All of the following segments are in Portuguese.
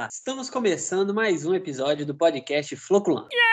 Olá, estamos começando mais um episódio do podcast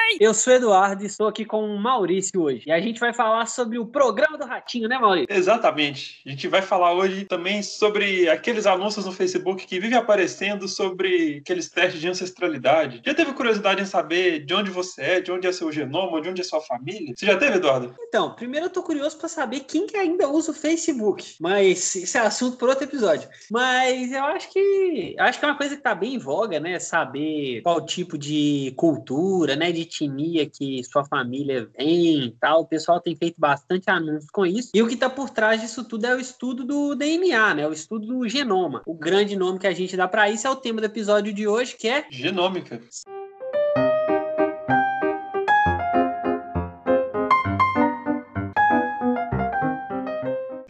Floculan. Eu sou Eduardo e estou aqui com o Maurício hoje. E a gente vai falar sobre o programa do Ratinho, né, Maurício? Exatamente. A gente vai falar hoje também sobre aqueles anúncios no Facebook que vivem aparecendo sobre aqueles testes de ancestralidade. Já teve curiosidade em saber de onde você é, de onde é seu genoma, de onde é sua família? Você já teve, Eduardo? Então, primeiro eu tô curioso para saber quem que ainda usa o Facebook. Mas isso é assunto para outro episódio. Mas eu acho que acho que é uma coisa que tá bem em voga, né? Saber qual tipo de cultura, né? De etnia que sua família vem e tal. O pessoal tem feito bastante anúncios com isso. E o que está por trás disso tudo é o estudo do DNA, né? O estudo do genoma. O grande nome que a gente dá para isso é o tema do episódio de hoje, que é genômica.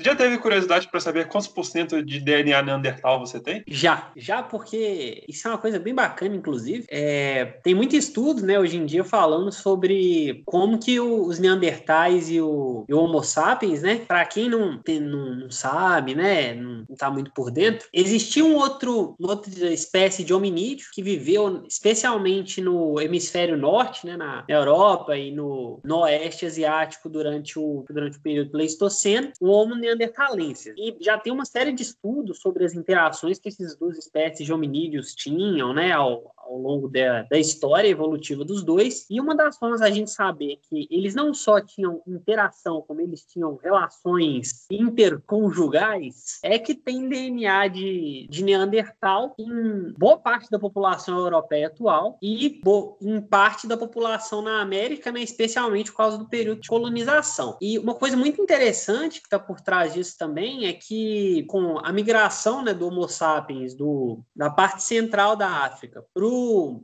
Já teve curiosidade para saber quantos por cento de DNA neandertal você tem? Já, já porque isso é uma coisa bem bacana, inclusive. É, tem muito estudo, né, hoje em dia falando sobre como que o, os neandertais e o, e o, Homo sapiens, né, para quem não, tem, não, não, sabe, né, não, não tá muito por dentro, existia um outro, uma outra espécie de hominídeo que viveu especialmente no hemisfério norte, né, na Europa e no, no oeste asiático durante o, durante o período Pleistoceno, o Homo neandertal neandertalência. E já tem uma série de estudos sobre as interações que essas duas espécies de hominídeos tinham, né, ao, ao longo da, da história evolutiva dos dois. E uma das formas a gente saber que eles não só tinham interação, como eles tinham relações interconjugais, é que tem DNA de, de Neandertal em boa parte da população europeia atual e em parte da população na América, né, especialmente por causa do período de colonização. E uma coisa muito interessante que está por trás disso também é que com a migração né, do Homo sapiens do, da parte central da África para o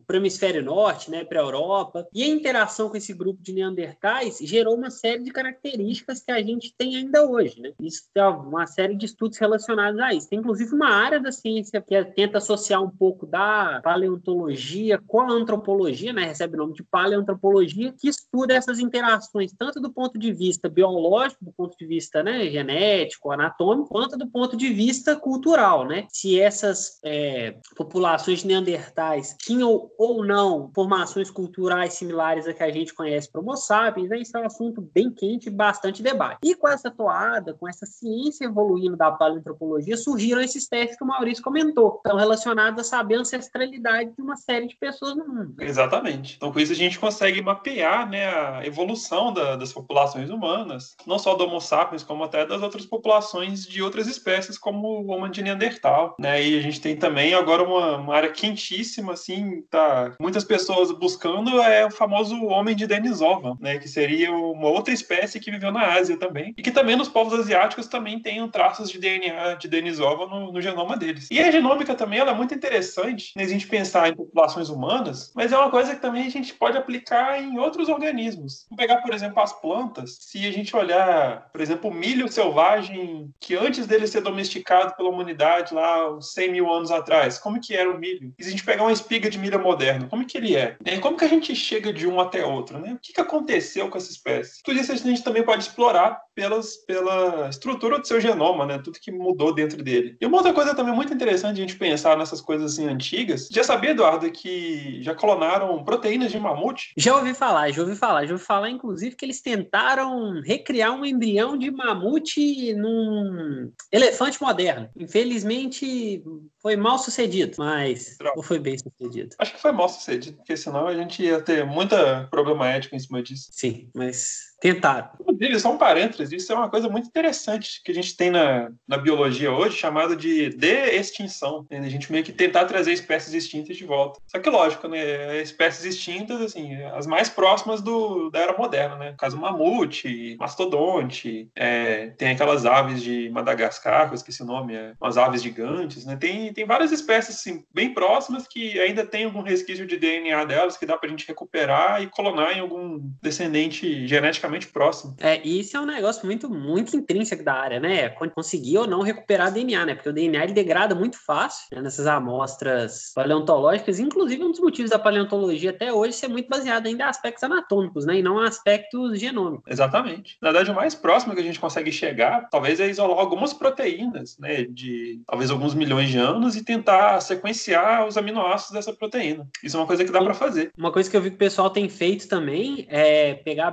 para o hemisfério norte, né, para a Europa, e a interação com esse grupo de neandertais gerou uma série de características que a gente tem ainda hoje. Né? Isso tem uma série de estudos relacionados a isso. Tem inclusive uma área da ciência que tenta associar um pouco da paleontologia com a antropologia, né, recebe o nome de paleoantropologia, que estuda essas interações tanto do ponto de vista biológico, do ponto de vista né, genético, anatômico, quanto do ponto de vista cultural. Né? Se essas é, populações de neandertais tinham ou não formações culturais similares a que a gente conhece para Homo sapiens, né? isso é um assunto bem quente e bastante debate. E com essa toada, com essa ciência evoluindo da paleoantropologia, surgiram esses testes que o Maurício comentou, estão relacionados a saber a ancestralidade de uma série de pessoas no mundo. Exatamente. Então, com isso, a gente consegue mapear né, a evolução da, das populações humanas, não só do Homo sapiens, como até das outras populações de outras espécies, como o Homo de Neandertal. Né? E a gente tem também agora uma, uma área quentíssima, assim, assim, tá muitas pessoas buscando é o famoso homem de Denisova, né, que seria uma outra espécie que viveu na Ásia também, e que também nos povos asiáticos também tem traços de DNA de Denisova no, no genoma deles. E a genômica também ela é muito interessante, né, a gente pensar em populações humanas, mas é uma coisa que também a gente pode aplicar em outros organismos. Vamos pegar, por exemplo, as plantas. Se a gente olhar, por exemplo, o milho selvagem, que antes dele ser domesticado pela humanidade lá uns 100 mil anos atrás, como que era o milho? E se a gente pegar uma espiga de milho moderno? Como que ele é? E como que a gente chega de um até outro? Né? O que, que aconteceu com essa espécie? Tudo isso a gente também pode explorar pelas, pela estrutura do seu genoma, né? Tudo que mudou dentro dele. E uma outra coisa também muito interessante a gente pensar nessas coisas assim antigas. Já sabia, Eduardo, que já clonaram proteínas de mamute? Já ouvi falar, já ouvi falar. Já ouvi falar, inclusive, que eles tentaram recriar um embrião de mamute num elefante moderno. Infelizmente, foi mal sucedido, mas Droga. foi bem sucedido. Acho que foi mal sucedido, porque senão a gente ia ter muita problema ético em cima disso. Sim, mas Tentaram. Inclusive, só um parênteses, isso é uma coisa muito interessante que a gente tem na, na biologia hoje, chamado de de-extinção. Né? A gente meio que tentar trazer espécies extintas de volta. Só que, lógico, né? Espécies extintas, assim, as mais próximas do, da era moderna, né? No caso, mamute, mastodonte, é, tem aquelas aves de Madagascar, que eu esqueci o nome, é, umas aves gigantes, né? Tem, tem várias espécies, assim, bem próximas que ainda tem algum resquício de DNA delas que dá pra gente recuperar e clonar em algum descendente geneticamente relativamente próximo. É, e isso é um negócio muito, muito intrínseco da área, né? Conseguir ou não recuperar DNA, né? Porque o DNA ele degrada muito fácil né? nessas amostras paleontológicas. Inclusive, um dos motivos da paleontologia até hoje ser muito baseado ainda em aspectos anatômicos, né? E não aspectos genômicos. Exatamente. Na verdade, o mais próximo que a gente consegue chegar, talvez, é isolar algumas proteínas, né? De talvez alguns milhões de anos e tentar sequenciar os aminoácidos dessa proteína. Isso é uma coisa que dá para fazer. Uma coisa que eu vi que o pessoal tem feito também é pegar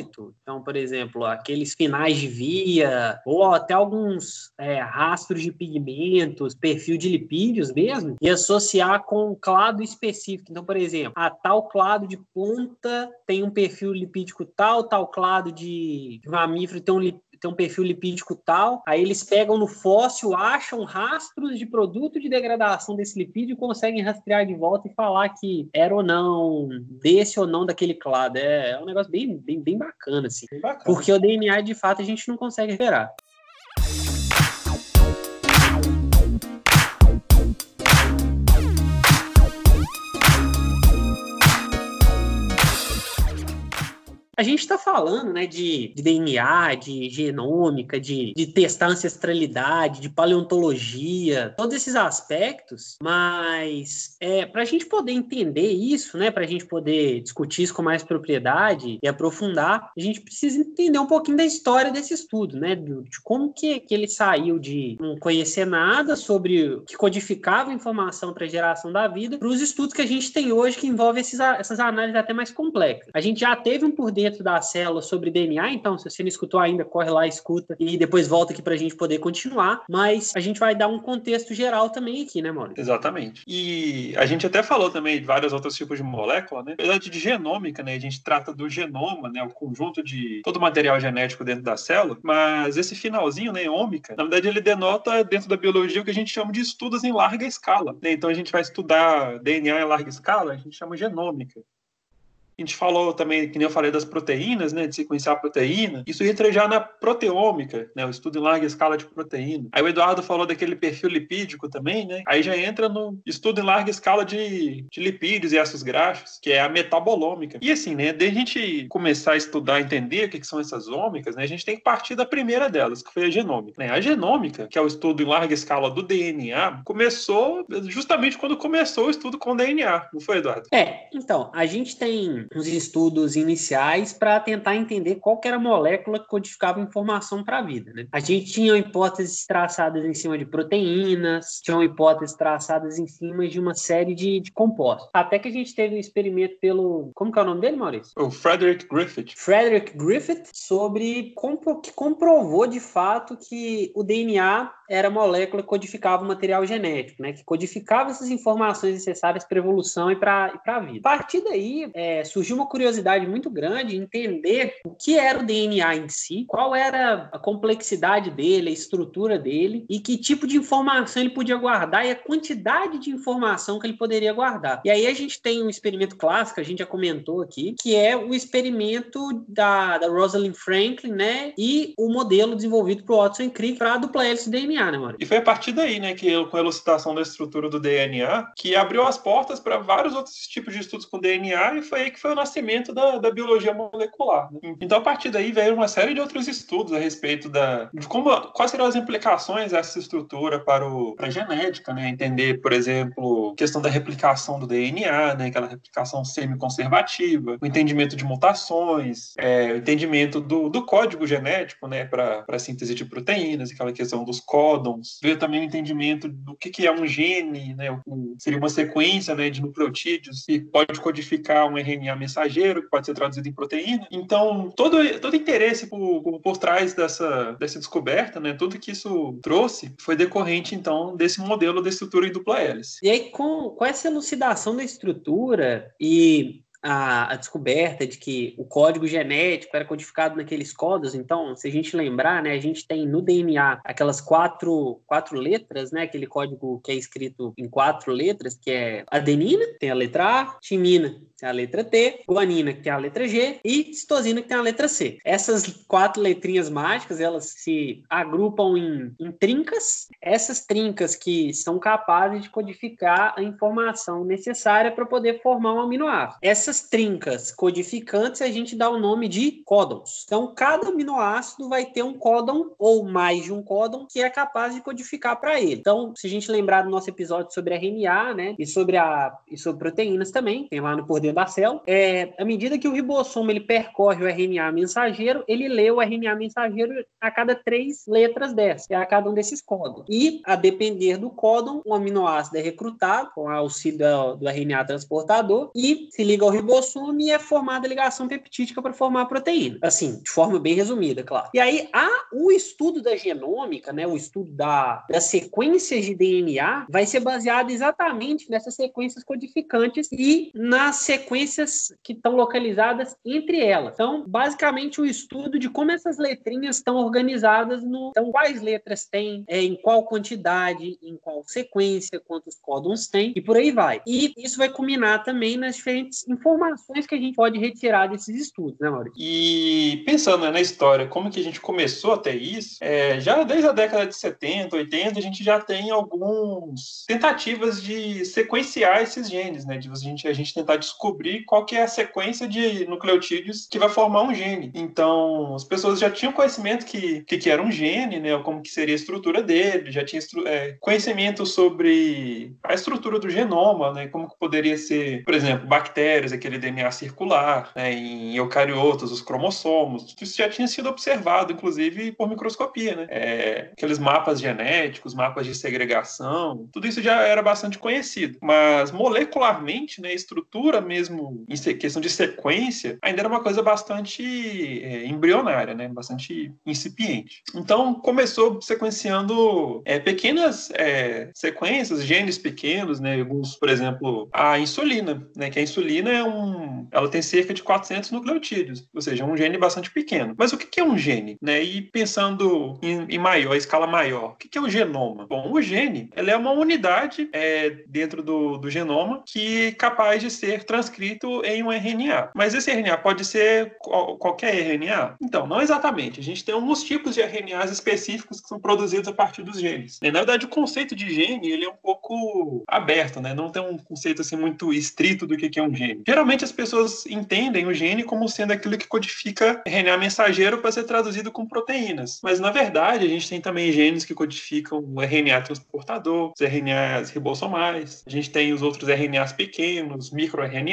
Então, por exemplo, aqueles finais de via, ou até alguns é, rastros de pigmentos, perfil de lipídios mesmo, e associar com um clado específico. Então, por exemplo, a tal clado de ponta tem um perfil lipídico tal, tal clado de mamífero tem um tem um perfil lipídico tal, aí eles pegam no fóssil, acham rastros de produto de degradação desse lipídio e conseguem rastrear de volta e falar que era ou não, desse ou não daquele clado. É, é um negócio bem, bem, bem bacana, assim. Bem bacana. Porque o DNA, de fato, a gente não consegue recuperar. A gente está falando né, de, de, DNA, de genômica, de, de testar ancestralidade, de paleontologia, todos esses aspectos, mas é, para a gente poder entender isso, né, para a gente poder discutir isso com mais propriedade e aprofundar, a gente precisa entender um pouquinho da história desse estudo, né, de, como que, que ele saiu de não conhecer nada sobre que codificava informação para a geração da vida, para os estudos que a gente tem hoje que envolvem esses, essas análises até mais complexas. A gente já teve um por dentro dentro da célula sobre DNA, então se você não escutou ainda, corre lá, escuta e depois volta aqui para a gente poder continuar, mas a gente vai dar um contexto geral também aqui, né, Maurício? Exatamente. E a gente até falou também de vários outros tipos de molécula, né? Apesar de genômica, né, a gente trata do genoma, né, o conjunto de todo o material genético dentro da célula, mas esse finalzinho, né, ômica, na verdade ele denota dentro da biologia o que a gente chama de estudos em larga escala, né? Então a gente vai estudar DNA em larga escala, a gente chama genômica. A gente falou também, que nem eu falei, das proteínas, né, de sequenciar a proteína. Isso entra já na proteômica, né, o estudo em larga escala de proteína. Aí o Eduardo falou daquele perfil lipídico também, né? Aí já entra no estudo em larga escala de, de lipídios e ácidos graxos, que é a metabolômica. E assim, né, de a gente começar a estudar, entender o que, que são essas ômicas, né, a gente tem que partir da primeira delas, que foi a genômica. Né? A genômica, que é o estudo em larga escala do DNA, começou justamente quando começou o estudo com DNA, não foi, Eduardo? É, então, a gente tem uns estudos iniciais para tentar entender qual era a molécula que codificava informação para a vida. Né? A gente tinha hipóteses traçadas em cima de proteínas, tinham hipóteses traçadas em cima de uma série de, de compostos. Até que a gente teve um experimento pelo. Como que é o nome dele, Maurício? O Frederick Griffith. Frederick Griffith, sobre que comprovou de fato que o DNA era a molécula que codificava o material genético, né? Que codificava essas informações necessárias para evolução e para a vida. A partir daí, é, surgiu uma curiosidade muito grande em entender o que era o DNA em si, qual era a complexidade dele, a estrutura dele e que tipo de informação ele podia guardar e a quantidade de informação que ele poderia guardar. E aí a gente tem um experimento clássico, a gente já comentou aqui, que é o experimento da, da Rosalind Franklin, né? E o modelo desenvolvido por Watson Crick para dupla hélice DNA, né, Maurício? E foi a partir daí, né, que com a elucidação da estrutura do DNA, que abriu as portas para vários outros tipos de estudos com DNA e foi aí que foi o nascimento da, da biologia molecular. Né? Então, a partir daí, veio uma série de outros estudos a respeito da, de como, quais seriam as implicações dessa estrutura para, o, para a genética, né? Entender, por exemplo, questão da replicação do DNA, né? Aquela replicação semi-conservativa, o entendimento de mutações, é, o entendimento do, do código genético, né? Para a síntese de proteínas, aquela questão dos códons. Veio também o entendimento do que, que é um gene, né? O, seria uma sequência né, de nucleotídeos que pode codificar um RNA mensageiro, que pode ser traduzido em proteína. Então, todo, todo interesse por, por trás dessa, dessa descoberta, né, tudo que isso trouxe, foi decorrente, então, desse modelo da estrutura em dupla hélice. E aí, com, com essa elucidação da estrutura e a, a, descoberta de que o código genético era codificado naqueles códigos. Então, se a gente lembrar, né, a gente tem no DNA aquelas quatro, quatro letras, né, aquele código que é escrito em quatro letras, que é adenina, tem a letra A, timina, tem a letra T, guanina, que tem a letra G, e citosina, que tem a letra C. Essas quatro letrinhas mágicas, elas se agrupam em, em trincas. Essas trincas que são capazes de codificar a informação necessária para poder formar um aminoácido. Essas trincas codificantes a gente dá o nome de códons. Então, cada aminoácido vai ter um códon ou mais de um códon que é capaz de codificar para ele. Então, se a gente lembrar do nosso episódio sobre RNA, né, e sobre a e sobre proteínas também, tem lá no por dentro da célula, é, à medida que o ribossomo ele percorre o RNA mensageiro, ele lê o RNA mensageiro a cada três letras dessa, a cada um desses códons. E a depender do códon, um aminoácido é recrutado com auxílio do, do RNA transportador e se liga ao ribossomo e é formada a ligação peptídica para formar a proteína. Assim, de forma bem resumida, claro. E aí, há o estudo da genômica, né, o estudo da, das sequências de DNA, vai ser baseado exatamente nessas sequências codificantes e nas sequências que estão localizadas entre elas. Então, basicamente, o estudo de como essas letrinhas estão organizadas no. Então, quais letras tem, é, em qual quantidade, em qual sequência, quantos códons tem, e por aí vai. E isso vai culminar também nas diferentes informações que a gente pode retirar desses estudos, né, Maurício? E pensando né, na história, como que a gente começou até isso, é, já desde a década de 70, 80, a gente já tem algumas tentativas de sequenciar esses genes, né? De a gente, a gente tentar descobrir qual que é a sequência de nucleotídeos que vai formar um gene. Então, as pessoas já tinham conhecimento que, que, que era um gene, né? Como que seria a estrutura dele, já tinha é, conhecimento sobre a estrutura do genoma, né? Como que poderia ser, por exemplo, bactérias, aquele DNA circular, né? em eucariotos, os cromossomos. Isso já tinha sido observado, inclusive, por microscopia, né? É, aqueles mapas genéticos, mapas de segregação, tudo isso já era bastante conhecido. Mas molecularmente, né, estrutura mesmo, em questão de sequência, ainda era uma coisa bastante é, embrionária, né? Bastante incipiente. Então, começou sequenciando é, pequenas é, sequências, genes pequenos, né? Alguns, por exemplo, a insulina, né? Que a insulina é um, ela tem cerca de 400 nucleotídeos, ou seja, um gene bastante pequeno. Mas o que é um gene, né? E pensando em, em maior, escala maior, o que é o genoma? Bom, o gene, ela é uma unidade é, dentro do, do genoma que é capaz de ser transcrito em um RNA. Mas esse RNA pode ser qualquer RNA? Então, não exatamente. A gente tem alguns tipos de RNAs específicos que são produzidos a partir dos genes. Na verdade, o conceito de gene ele é um pouco aberto, né? Não tem um conceito assim muito estrito do que é um gene. Geralmente as pessoas entendem o gene como sendo aquilo que codifica RNA mensageiro para ser traduzido com proteínas. Mas na verdade, a gente tem também genes que codificam o RNA transportador, os RNAs ribossomais. A gente tem os outros RNAs pequenos,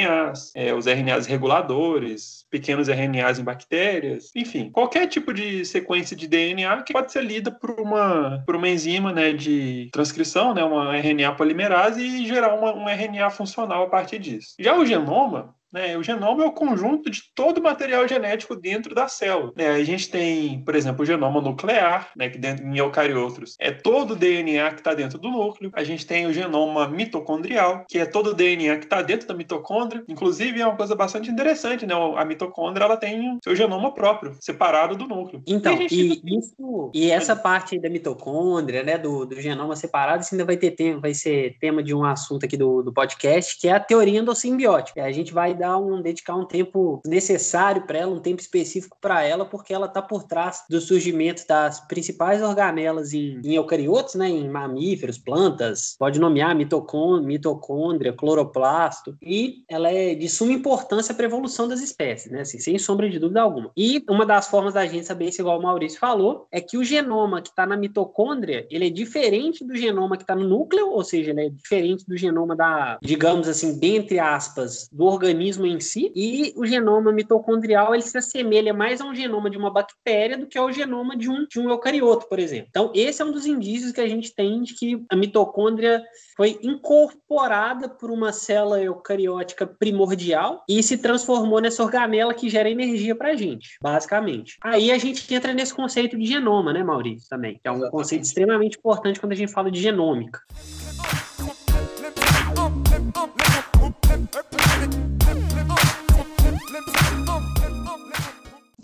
microRNAs, é, os RNAs reguladores, pequenos RNAs em bactérias, enfim, qualquer tipo de sequência de DNA que pode ser lida por uma, por uma enzima né, de transcrição, né, uma RNA polimerase e gerar uma, um RNA funcional a partir disso. Já o genoma, né? O genoma é o conjunto de todo o material genético dentro da célula. Né? A gente tem, por exemplo, o genoma nuclear, né? que dentro, em eucariotos é todo o DNA que está dentro do núcleo. A gente tem o genoma mitocondrial, que é todo o DNA que está dentro da mitocôndria. Inclusive, é uma coisa bastante interessante, né? A mitocôndria ela tem seu genoma próprio, separado do núcleo. Então, e, e isso, e essa parte da mitocôndria, né, do, do genoma separado, isso ainda vai ter tema, vai ser tema de um assunto aqui do, do podcast, que é a teoria endossimbiótica. A gente vai dar um dedicar um tempo necessário para ela, um tempo específico para ela, porque ela está por trás do surgimento das principais organelas em, em eucariotos, né, em mamíferos, plantas, pode nomear mitocôndria, cloroplasto, e ela é de suma importância para a evolução das espécies, né, assim, sem sombra de dúvida alguma. E uma das formas da gente saber isso, igual o Maurício falou, é que o genoma que está na mitocôndria, ele é diferente do genoma que está no núcleo, ou seja, ele é diferente do genoma da, digamos assim, dentre aspas, do organismo organismo em si, e o genoma mitocondrial ele se assemelha mais a um genoma de uma bactéria do que ao genoma de um, de um eucarioto, por exemplo. Então, esse é um dos indícios que a gente tem de que a mitocôndria foi incorporada por uma célula eucariótica primordial e se transformou nessa organela que gera energia para a gente, basicamente. Aí a gente entra nesse conceito de genoma, né, Maurício, também, que é um Exatamente. conceito extremamente importante quando a gente fala de genômica.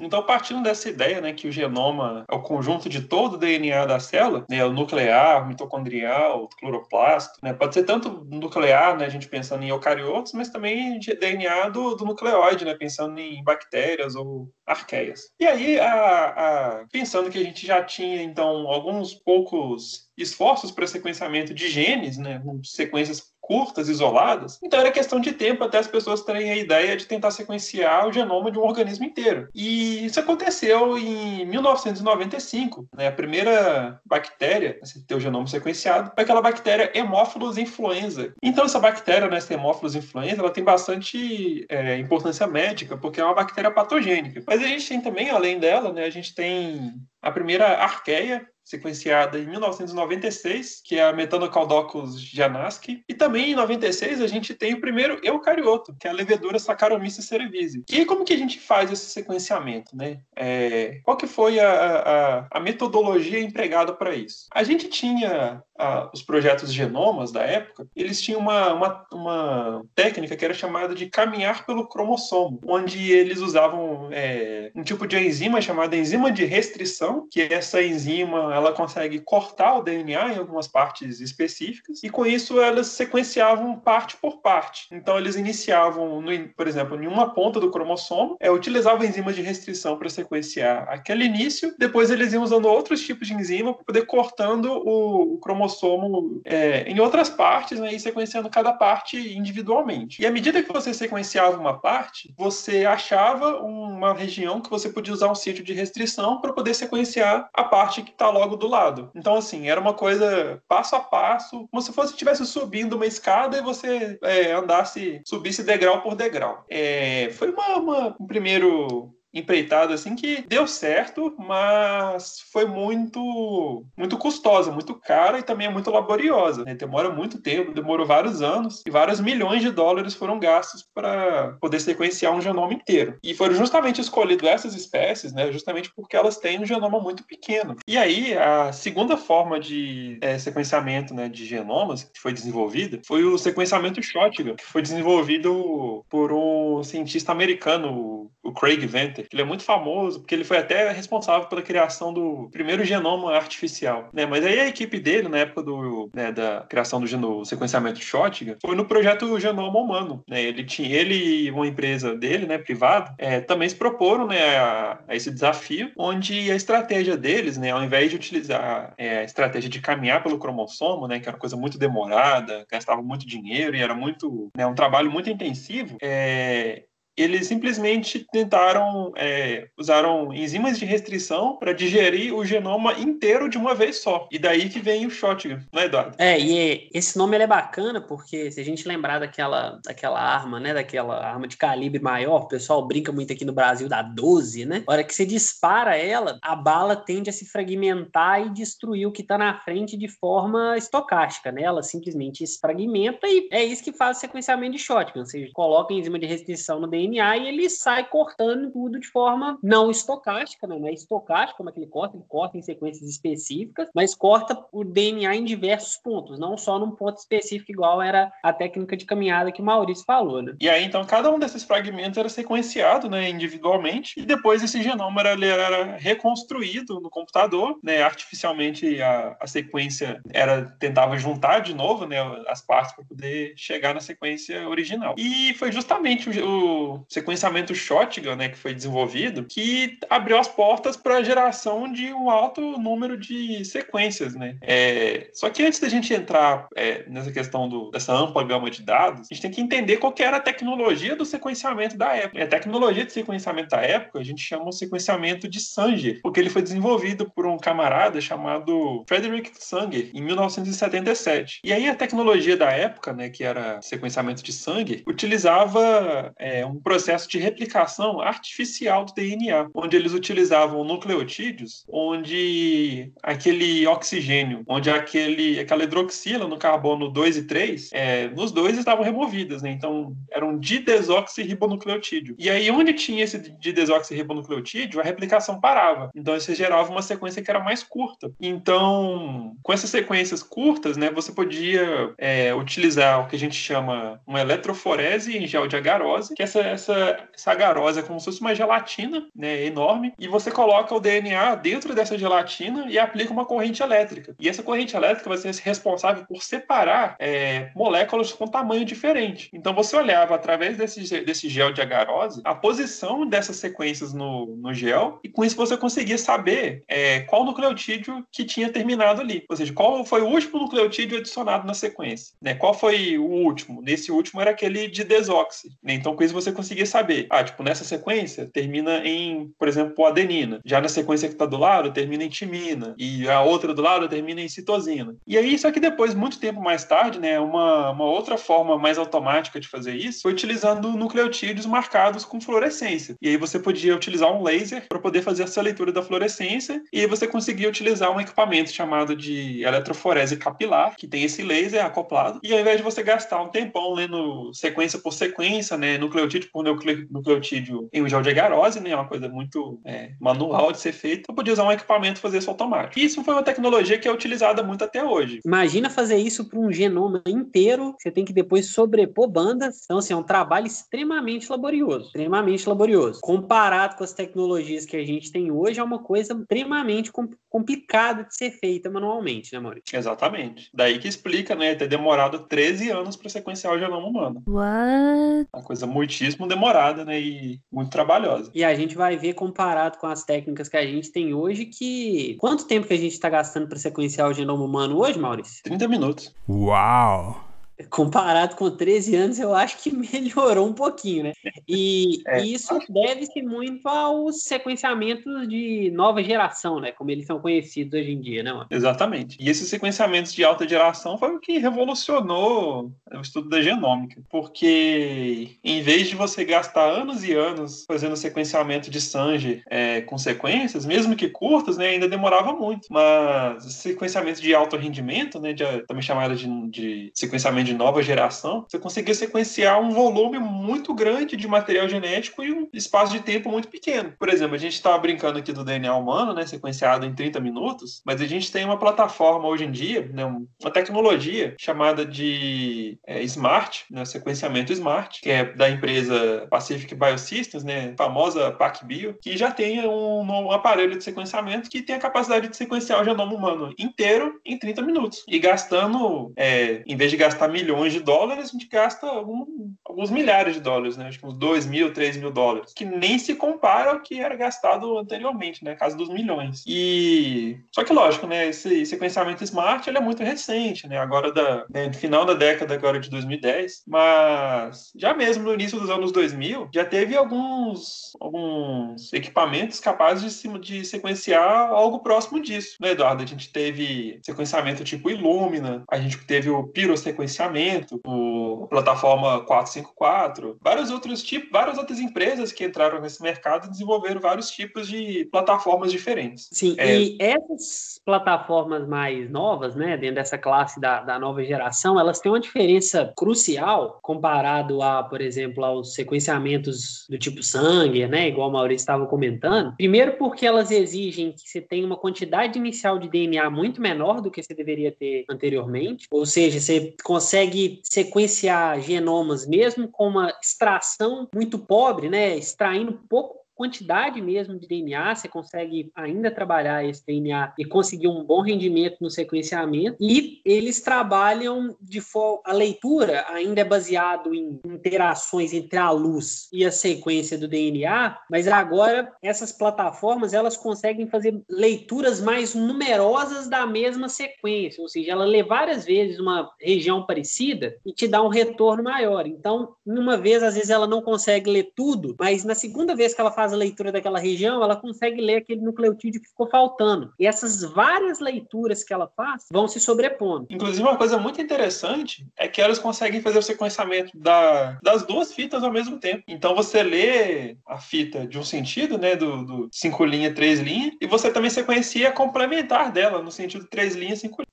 Então, partindo dessa ideia, né, que o genoma é o conjunto de todo o DNA da célula, né, o nuclear, o mitocondrial, o cloroplasto, né, pode ser tanto nuclear, né, a gente pensando em eucariotos, mas também de DNA do, do nucleóide, né, pensando em bactérias ou arqueias. E aí, a, a, pensando que a gente já tinha, então, alguns poucos esforços para sequenciamento de genes, né, sequências curtas, isoladas, então era questão de tempo até as pessoas terem a ideia de tentar sequenciar o genoma de um organismo inteiro. E isso aconteceu em 1995, né? A primeira bactéria a ter o genoma sequenciado foi aquela bactéria Haemophilus influenza. Então essa bactéria, né, essa Haemophilus influenza, ela tem bastante é, importância médica, porque é uma bactéria patogênica. Mas a gente tem também, além dela, né, a gente tem a primeira arqueia, sequenciada em 1996, que é a Metanocaudocus janaschi, e também em 96 a gente tem o primeiro eucarioto, que é a levedura Saccharomyces cerevisiae. E como que a gente faz esse sequenciamento, né? É, qual que foi a, a, a metodologia empregada para isso? A gente tinha a, os projetos genomas da época, eles tinham uma, uma, uma, técnica que era chamada de caminhar pelo cromossomo, onde eles usavam é, um tipo de enzima chamada enzima de restrição, que essa enzima ela consegue cortar o DNA em algumas partes específicas, e com isso elas sequenciavam parte por parte. Então eles iniciavam, no, por exemplo, em uma ponta do cromossomo, é, utilizavam enzimas de restrição para sequenciar aquele início, depois eles iam usando outros tipos de enzima para poder cortando o, o cromossomo cromossomo é, em outras partes né, e sequenciando cada parte individualmente. E à medida que você sequenciava uma parte, você achava uma região que você podia usar um sítio de restrição para poder sequenciar a parte que está logo do lado. Então, assim, era uma coisa passo a passo, como se fosse estivesse subindo uma escada e você é, andasse, subisse degrau por degrau. É, foi uma, uma, um primeiro empreitada assim que deu certo, mas foi muito muito custosa, muito cara e também é muito laboriosa. Né? Demora muito tempo, demorou vários anos e vários milhões de dólares foram gastos para poder sequenciar um genoma inteiro. E foram justamente escolhidas essas espécies, né, justamente porque elas têm um genoma muito pequeno. E aí a segunda forma de é, sequenciamento né, de genomas que foi desenvolvida foi o sequenciamento Shotgun, que foi desenvolvido por um cientista americano, o Craig Venter ele é muito famoso porque ele foi até responsável pela criação do primeiro genoma artificial, né? Mas aí a equipe dele, na época do, né, da criação do genoma, sequenciamento Shotgun, foi no projeto Genoma Humano, né? Ele tinha, ele e uma empresa dele, né, privada, é, também se proporam, né, a, a, esse desafio, onde a estratégia deles, né, ao invés de utilizar é, a estratégia de caminhar pelo cromossomo, né, que era uma coisa muito demorada, gastava muito dinheiro e era muito, né, um trabalho muito intensivo, é, eles simplesmente tentaram, é, usaram enzimas de restrição para digerir o genoma inteiro de uma vez só. E daí que vem o shotgun, né, Eduardo? É, e esse nome é bacana porque se a gente lembrar daquela, daquela arma, né, daquela arma de calibre maior, o pessoal brinca muito aqui no Brasil da 12, né? A hora que você dispara ela, a bala tende a se fragmentar e destruir o que está na frente de forma estocástica, né? Ela simplesmente se fragmenta e é isso que faz o sequenciamento de shotgun. Você coloca a enzima de restrição no DNA DNA e ele sai cortando tudo de forma não estocástica, né? não é estocástica como é que ele corta, ele corta em sequências específicas, mas corta o DNA em diversos pontos, não só num ponto específico, igual era a técnica de caminhada que o Maurício falou. Né? E aí, então, cada um desses fragmentos era sequenciado né, individualmente, e depois esse genoma era, era reconstruído no computador, né, artificialmente a, a sequência era tentava juntar de novo né, as partes para poder chegar na sequência original. E foi justamente o, sequenciamento shotgun, né, que foi desenvolvido, que abriu as portas para a geração de um alto número de sequências, né? É, só que antes da gente entrar é, nessa questão do, dessa ampla gama de dados, a gente tem que entender qual que era a tecnologia do sequenciamento da época. A tecnologia de sequenciamento da época a gente chama o sequenciamento de Sanger, porque ele foi desenvolvido por um camarada chamado Frederick Sanger em 1977. E aí a tecnologia da época, né, que era sequenciamento de Sanger, utilizava é, um processo de replicação artificial do DNA, onde eles utilizavam nucleotídeos, onde aquele oxigênio, onde aquele, aquela hidroxila no carbono 2 e 3, é, nos dois estavam removidas, né? Então, era um didesoxirribonucleotídeo. E aí, onde tinha esse didesoxirribonucleotídeo, a replicação parava. Então, isso gerava uma sequência que era mais curta. Então, com essas sequências curtas, né, você podia é, utilizar o que a gente chama uma eletroforese em gel de agarose, que essa essa, essa é como se fosse uma gelatina né, enorme, e você coloca o DNA dentro dessa gelatina e aplica uma corrente elétrica. E essa corrente elétrica vai ser responsável por separar é, moléculas com tamanho diferente. Então você olhava através desse, desse gel de agarose a posição dessas sequências no, no gel, e com isso você conseguia saber é, qual nucleotídeo que tinha terminado ali. Ou seja, qual foi o último nucleotídeo adicionado na sequência. Né? Qual foi o último? Nesse último era aquele de desoxi. Né? Então com isso você conseguia saber. Ah, tipo, nessa sequência termina em, por exemplo, adenina. Já na sequência que está do lado, termina em timina. E a outra do lado termina em citosina. E aí, só que depois, muito tempo mais tarde, né, uma, uma outra forma mais automática de fazer isso foi utilizando nucleotídeos marcados com fluorescência. E aí você podia utilizar um laser para poder fazer essa leitura da fluorescência e aí você conseguia utilizar um equipamento chamado de eletroforese capilar, que tem esse laser acoplado. E ao invés de você gastar um tempão lendo sequência por sequência, né, nucleotídeo por nucleotídeo em um gel de agarose, né, é uma coisa muito é, manual de ser feita, eu podia usar um equipamento e fazer isso automático. E isso foi uma tecnologia que é utilizada muito até hoje. Imagina fazer isso para um genoma inteiro, você tem que depois sobrepor bandas. Então, assim, é um trabalho extremamente laborioso, extremamente laborioso. Comparado com as tecnologias que a gente tem hoje, é uma coisa extremamente complicada de ser feita manualmente, né, Maurício? Exatamente. Daí que explica, né, ter demorado 13 anos para sequenciar o genoma humano. What? Uma coisa muitíssimo demorada, né, e muito trabalhosa. E a gente vai ver comparado com as técnicas que a gente tem hoje que quanto tempo que a gente está gastando para sequenciar o genoma humano hoje, Maurício? 30 minutos. Uau! Comparado com 13 anos, eu acho que melhorou um pouquinho, né? E é. isso deve-se muito aos sequenciamentos de nova geração, né? Como eles são conhecidos hoje em dia, né, mano? Exatamente. E esses sequenciamentos de alta geração foi o que revolucionou o estudo da genômica. Porque em vez de você gastar anos e anos fazendo sequenciamento de Sanger é, com sequências, mesmo que curtas, né, ainda demorava muito. Mas sequenciamento de alto rendimento, né, de, também chamado de, de sequenciamento de nova geração, você conseguia sequenciar um volume muito grande de material genético em um espaço de tempo muito pequeno. Por exemplo, a gente estava brincando aqui do DNA humano, né, sequenciado em 30 minutos, mas a gente tem uma plataforma hoje em dia, né, uma tecnologia chamada de é, Smart, né, sequenciamento Smart, que é da empresa Pacific Biosystems, né, famosa PacBio, que já tem um, um aparelho de sequenciamento que tem a capacidade de sequenciar o genoma humano inteiro em 30 minutos. E gastando, é, em vez de gastar milhões de dólares, a gente gasta alguns milhares de dólares, né? Acho que uns 2 mil, 3 mil dólares, que nem se compara ao que era gastado anteriormente, né? Caso dos milhões. E só que lógico, né? Esse sequenciamento smart ele é muito recente, né? Agora da né? final da década agora de 2010, mas já mesmo no início dos anos 2000 já teve alguns alguns equipamentos capazes de, se, de sequenciar algo próximo disso, né, Eduardo? A gente teve sequenciamento tipo Illumina, a gente teve o pirosequenciamento financiamento, o plataforma 454, vários outros tipos, várias outras empresas que entraram nesse mercado desenvolveram vários tipos de plataformas diferentes. Sim, é... e essas plataformas mais novas, né, dentro dessa classe da, da nova geração, elas têm uma diferença crucial comparado a, por exemplo, aos sequenciamentos do tipo Sanger, né, igual o Maurício estava comentando. Primeiro porque elas exigem que você tenha uma quantidade inicial de DNA muito menor do que você deveria ter anteriormente, ou seja, você consegue consegue sequenciar genomas mesmo com uma extração muito pobre, né, extraindo pouco quantidade mesmo de DNA, você consegue ainda trabalhar esse DNA e conseguir um bom rendimento no sequenciamento. E eles trabalham de forma. A leitura ainda é baseado em interações entre a luz e a sequência do DNA, mas agora essas plataformas elas conseguem fazer leituras mais numerosas da mesma sequência, ou seja, ela lê várias vezes uma região parecida e te dá um retorno maior. Então, uma vez, às vezes, ela não consegue ler tudo, mas na segunda vez que ela faz faz a leitura daquela região, ela consegue ler aquele nucleotídeo que ficou faltando. E essas várias leituras que ela faz vão se sobrepondo. Inclusive, uma coisa muito interessante é que elas conseguem fazer o sequenciamento da, das duas fitas ao mesmo tempo. Então, você lê a fita de um sentido, né, do, do cinco linha, três linha, e você também sequencia complementar dela, no sentido três linhas, cinco linhas.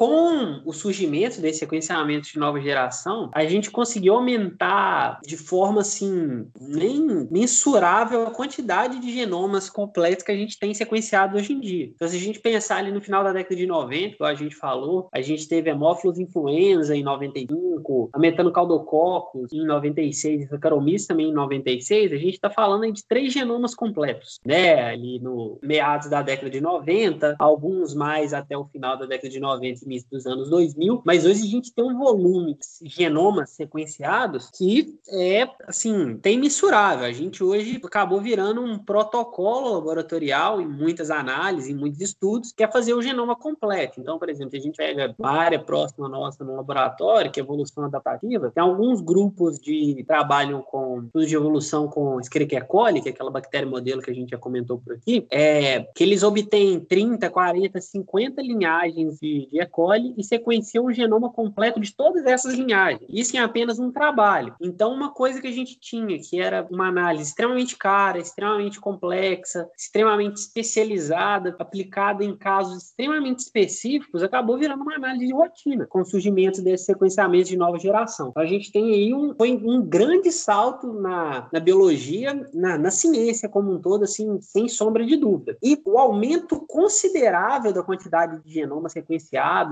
Com o surgimento desse sequenciamento de nova geração, a gente conseguiu aumentar de forma assim, nem mensurável a quantidade de genomas completos que a gente tem sequenciado hoje em dia. Então, se a gente pensar ali no final da década de 90, como a gente falou, a gente teve hemófilos influenza em 95, a metanocaudococos em 96, a Saccharomyces também em 96, a gente está falando de três genomas completos, né? Ali no meados da década de 90, alguns mais até o final da década de 90 início dos anos 2000, mas hoje a gente tem um volume de genomas sequenciados que é, assim, tem mensurável. A gente hoje acabou virando um protocolo laboratorial em muitas análises, em muitos estudos, que é fazer o genoma completo. Então, por exemplo, a gente pega uma área próxima nossa no laboratório, que é evolução adaptativa, tem alguns grupos de trabalham com estudos de evolução com Escherichia coli, que é aquela bactéria modelo que a gente já comentou por aqui, é que eles obtêm 30, 40, 50 linhagens de, de E. coli e sequenciam o genoma completo de todas essas linhagens. Isso em apenas um trabalho. Então, uma coisa que a gente tinha, que era uma análise extremamente cara, extremamente complexa, extremamente especializada, aplicada em casos extremamente específicos, acabou virando uma análise de rotina, com o surgimento desse sequenciamento de nova geração. Então, a gente tem aí um, foi um grande salto na, na biologia, na, na ciência como um todo, assim, sem sombra de dúvida. E o aumento considerável da quantidade de genomas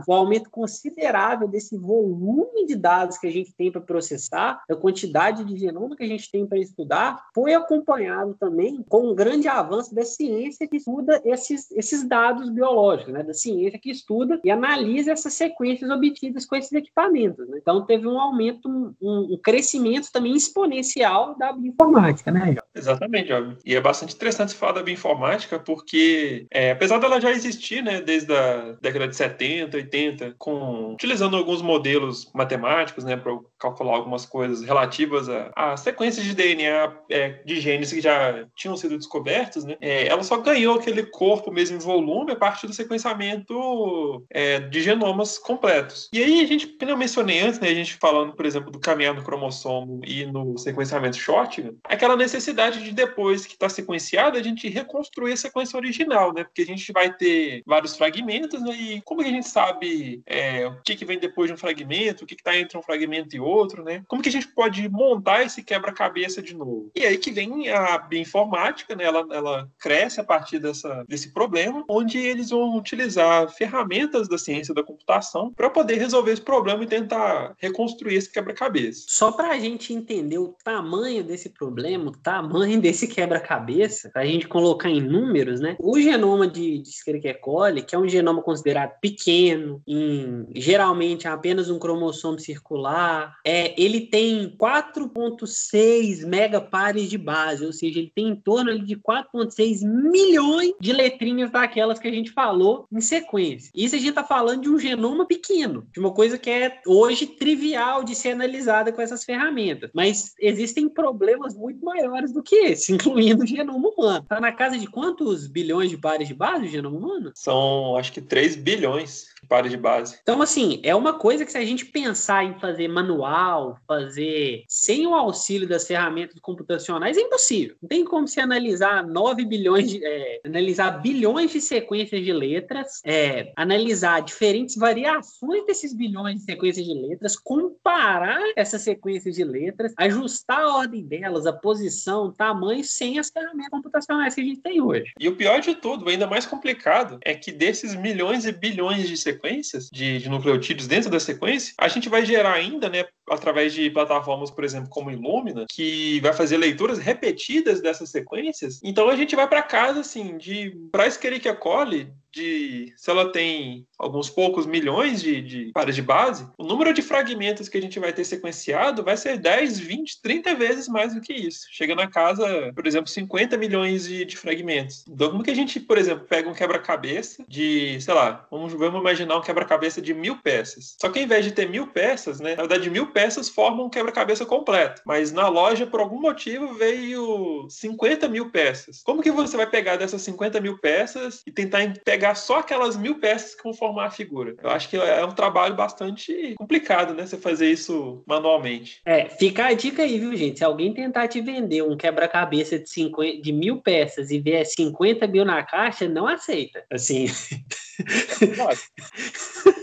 o aumento considerável desse volume de dados que a gente tem para processar, a quantidade de genoma que a gente tem para estudar, foi acompanhado também com um grande avanço da ciência que estuda esses, esses dados biológicos, né? da ciência que estuda e analisa essas sequências obtidas com esses equipamentos. Né? Então, teve um aumento, um, um crescimento também exponencial da bioinformática, né? Exatamente, Jorge. E é bastante interessante falar da bioinformática, porque, é, apesar dela já existir, né, desde a década de 70, 80, com, utilizando alguns modelos matemáticos, né, para calcular algumas coisas relativas a, a sequências de DNA é, de genes que já tinham sido descobertos, né, é, ela só ganhou aquele corpo mesmo em volume a partir do sequenciamento é, de genomas completos. E aí a gente, como eu mencionei antes, né, a gente falando, por exemplo, do caminhar no cromossomo e no sequenciamento short, aquela necessidade de depois que está sequenciado a gente reconstruir a sequência original, né, porque a gente vai ter vários fragmentos né, e como que a gente sabe é, o que, que vem depois de um fragmento, o que está entre um fragmento e outro, né? Como que a gente pode montar esse quebra-cabeça de novo? E aí que vem a bioinformática, né? Ela, ela cresce a partir dessa, desse problema, onde eles vão utilizar ferramentas da ciência da computação para poder resolver esse problema e tentar reconstruir esse quebra-cabeça. Só para a gente entender o tamanho desse problema, o tamanho desse quebra-cabeça, para a gente colocar em números, né? O genoma de, Escherichia coli, que é um genoma considerado pequeno, em, geralmente apenas um cromossomo circular, é, ele tem 4,6 megapares de base, ou seja, ele tem em torno de 4,6 milhões de letrinhas daquelas que a gente falou em sequência. Isso a gente está falando de um genoma pequeno, de uma coisa que é hoje trivial de ser analisada com essas ferramentas. Mas existem problemas muito maiores do que esse, incluindo o genoma humano. Está na casa de quantos bilhões de pares de base o genoma humano? São, acho que 3 bilhões pares de base. Então, assim, é uma coisa que se a gente pensar em fazer manual, fazer sem o auxílio das ferramentas computacionais, é impossível. Não tem como se analisar 9 bilhões de. É, analisar bilhões de sequências de letras, é, analisar diferentes variações desses bilhões de sequências de letras, comparar essas sequências de letras, ajustar a ordem delas, a posição, o tamanho, sem as ferramentas computacionais que a gente tem hoje. E o pior de tudo, ainda mais complicado, é que desses milhões e bilhões de sequências de, de nucleotídeos dentro da sequência, a gente vai gerar ainda, né, através de plataformas, por exemplo, como Illumina, que vai fazer leituras repetidas dessas sequências. Então a gente vai para casa assim de para Escherichia coli de se ela tem alguns poucos milhões de, de pares de base, o número de fragmentos que a gente vai ter sequenciado vai ser 10, 20, 30 vezes mais do que isso. Chega na casa, por exemplo, 50 milhões de, de fragmentos. Então, como que a gente, por exemplo, pega um quebra-cabeça de, sei lá, vamos, vamos imaginar um quebra-cabeça de mil peças. Só que ao invés de ter mil peças, né, na verdade, mil peças formam um quebra-cabeça completo. Mas na loja, por algum motivo, veio 50 mil peças. Como que você vai pegar dessas 50 mil peças e tentar pegar só aquelas mil peças que vão formar a figura? Eu acho que é um trabalho bastante complicado, né? Você fazer isso manualmente. É, fica a dica aí, viu, gente? Se alguém tentar te vender um quebra-cabeça de, 50, de mil peças e vier 50 mil na caixa, não aceita. Assim.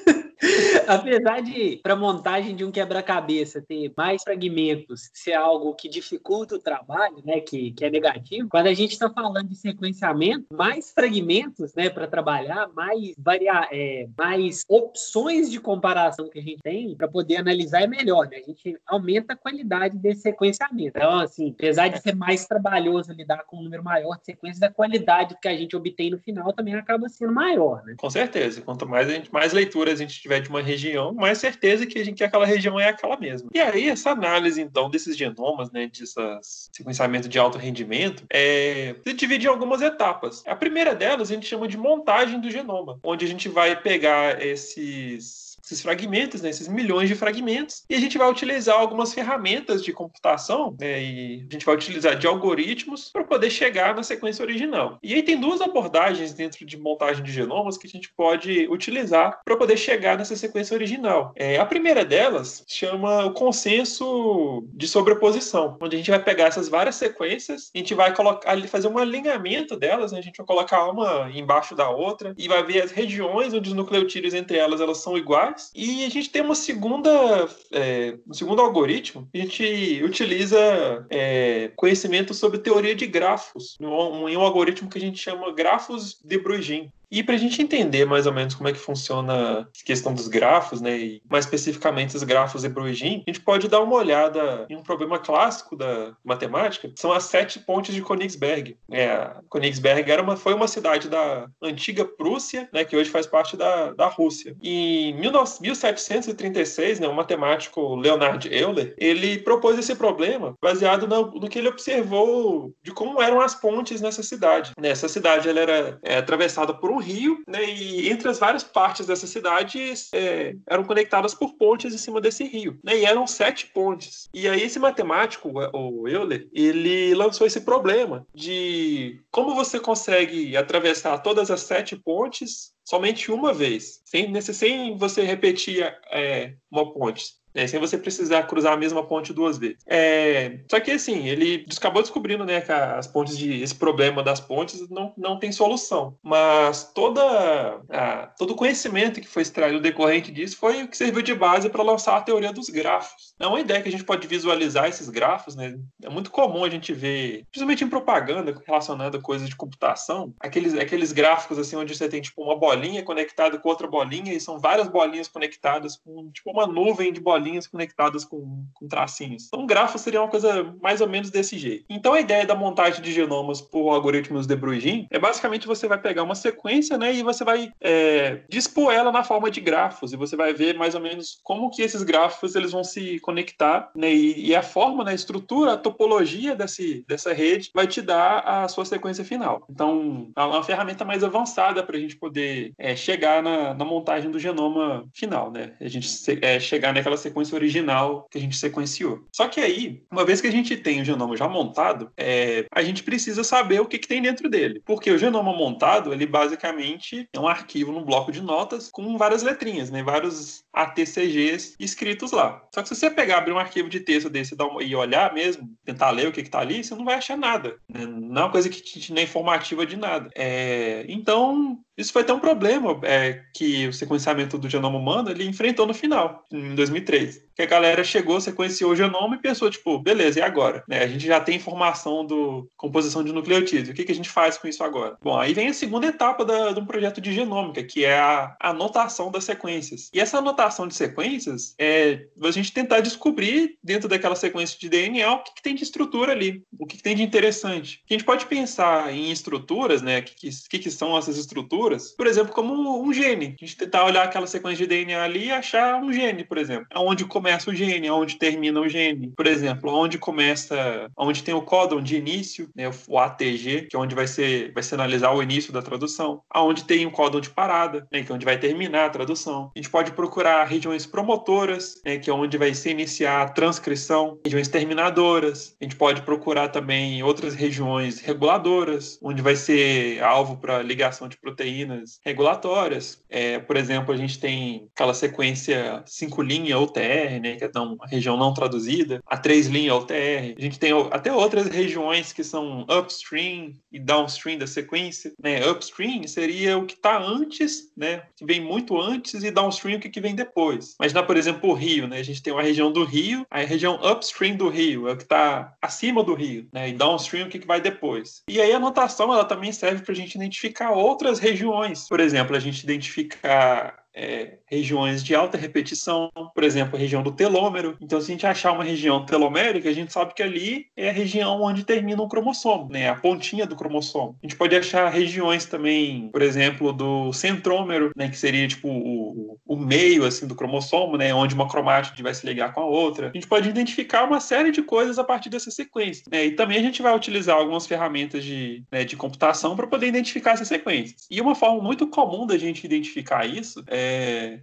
apesar de, para montagem de um quebra-cabeça, ter mais fragmentos ser algo que dificulta o trabalho, né, que, que é negativo, quando a gente está falando de sequenciamento, mais fragmentos, né, para trabalhar, mais, varia é, mais opções de comparação que a gente tem para poder analisar é melhor, né? A gente aumenta a qualidade desse sequenciamento. Então, assim, apesar de ser mais trabalhoso lidar com um número maior de sequências, a qualidade que a gente obtém no final também acaba sendo maior, né? Com certeza. Quanto mais, a gente, mais leituras a gente tiver de uma região, mais certeza que, a gente, que aquela região é aquela mesma. E aí, essa análise, então, desses genomas, né, desses sequenciamento de alto rendimento, é, se divide em algumas etapas. A primeira delas a gente chama de montagem do genoma, onde a gente vai pegar esses esses fragmentos, né, esses milhões de fragmentos, e a gente vai utilizar algumas ferramentas de computação, né, e a gente vai utilizar de algoritmos para poder chegar na sequência original. E aí tem duas abordagens dentro de montagem de genomas que a gente pode utilizar para poder chegar nessa sequência original. É, a primeira delas chama o consenso de sobreposição, onde a gente vai pegar essas várias sequências, a gente vai colocar, fazer um alinhamento delas, né, a gente vai colocar uma embaixo da outra e vai ver as regiões onde os nucleotídeos entre elas elas são iguais e a gente tem uma segunda, é, um segundo algoritmo, a gente utiliza é, conhecimento sobre teoria de grafos, em um, algoritmo que a gente chama grafos de Bruegel. E para a gente entender mais ou menos como é que funciona a questão dos grafos, né, e mais especificamente os grafos de Bruegel, a gente pode dar uma olhada em um problema clássico da matemática, são as sete pontes de Königsberg. É, Königsberg era uma, foi uma cidade da antiga Prússia, né, que hoje faz parte da, da Rússia. E em 1736, né, o matemático Leonard Euler, ele propôs esse problema baseado no, no que ele observou de como eram as pontes nessa cidade. Nessa cidade ela era é, atravessada por um rio, né, e entre as várias partes dessa cidade é, eram conectadas por pontes em cima desse rio, né, e eram sete pontes. E aí esse matemático, o Euler, ele lançou esse problema de como você consegue atravessar todas as sete pontes somente uma vez, sem, sem você repetir é, uma ponte né, sem você precisar cruzar a mesma ponte duas vezes. É, só que assim, ele acabou descobrindo né, que as pontes de esse problema das pontes não, não tem solução. Mas toda a, todo o conhecimento que foi extraído decorrente disso foi o que serviu de base para lançar a teoria dos grafos. É uma ideia que a gente pode visualizar esses grafos, né? É muito comum a gente ver, principalmente em propaganda relacionada a coisas de computação, aqueles, aqueles gráficos assim onde você tem tipo uma bolinha conectada com outra bolinha e são várias bolinhas conectadas com tipo uma nuvem de bolinhas bolinhas conectadas com, com tracinhos. Então, um grafo seria uma coisa mais ou menos desse jeito. Então, a ideia da montagem de genomas por algoritmos de Bruegel é basicamente você vai pegar uma sequência, né, e você vai é, dispor ela na forma de grafos e você vai ver mais ou menos como que esses grafos eles vão se conectar, né, e, e a forma, né, a estrutura, a topologia desse, dessa rede vai te dar a sua sequência final. Então, é uma ferramenta mais avançada para a gente poder é, chegar na, na, montagem do genoma final, né? A gente é, chegar naquela sequência sequência original que a gente sequenciou. Só que aí, uma vez que a gente tem o genoma já montado, é, a gente precisa saber o que, que tem dentro dele. Porque o genoma montado, ele basicamente é um arquivo num bloco de notas com várias letrinhas, né? Vários ATCGs escritos lá. Só que se você pegar, abrir um arquivo de texto desse e olhar mesmo, tentar ler o que, está ali, você não vai achar nada. Né? Não é uma coisa que te, não é informativa de nada. É, então, isso foi até um problema é, que o sequenciamento do genoma humano ele enfrentou no final, em 2003 que a galera chegou, sequenciou o genoma e pensou, tipo, beleza, e agora? Né, a gente já tem informação do composição de nucleotídeos, o que, que a gente faz com isso agora? Bom, aí vem a segunda etapa da, de um projeto de genômica, que é a anotação das sequências. E essa anotação de sequências é a gente tentar descobrir, dentro daquela sequência de DNA, o que, que tem de estrutura ali, o que, que, tem de interessante. A gente pode pensar em estruturas, né, o que, que, que são essas estruturas, por exemplo, como um gene. A gente tentar olhar aquela sequência de DNA ali e achar um gene, por exemplo, onde começa o gene, onde termina o gene. Por exemplo, onde começa, onde tem o códon de início, né, o ATG, que é onde vai ser, vai sinalizar o início da tradução. Aonde tem o códon de parada, né, que é onde vai terminar a tradução. A gente pode procurar regiões promotoras, né, que é onde vai se iniciar a transcrição, regiões terminadoras. A gente pode procurar também outras regiões reguladoras, onde vai ser alvo para ligação de proteínas regulatórias. É, por exemplo, a gente tem aquela sequência cinco linha ou UTR, né, que é uma região não traduzida, a três linha UTR. A gente tem até outras regiões que são upstream e downstream da sequência. Né? Upstream seria o que está antes, né, que vem muito antes, e downstream o que, que vem depois. Mas, por exemplo, o Rio, né, a gente tem uma região do Rio, a região upstream do Rio é o que está acima do Rio, né, e downstream o que, que vai depois. E aí a notação ela também serve para a gente identificar outras regiões. Por exemplo, a gente identificar é, regiões de alta repetição, por exemplo, a região do telômero. Então, se a gente achar uma região telomérica, a gente sabe que ali é a região onde termina o cromossomo, né? A pontinha do cromossomo. A gente pode achar regiões também, por exemplo, do centrômero, né? Que seria tipo o, o meio assim do cromossomo, né? Onde uma cromátide vai se ligar com a outra. A gente pode identificar uma série de coisas a partir dessa sequência. Né? E também a gente vai utilizar algumas ferramentas de, né, de computação para poder identificar essas sequências. E uma forma muito comum da gente identificar isso é,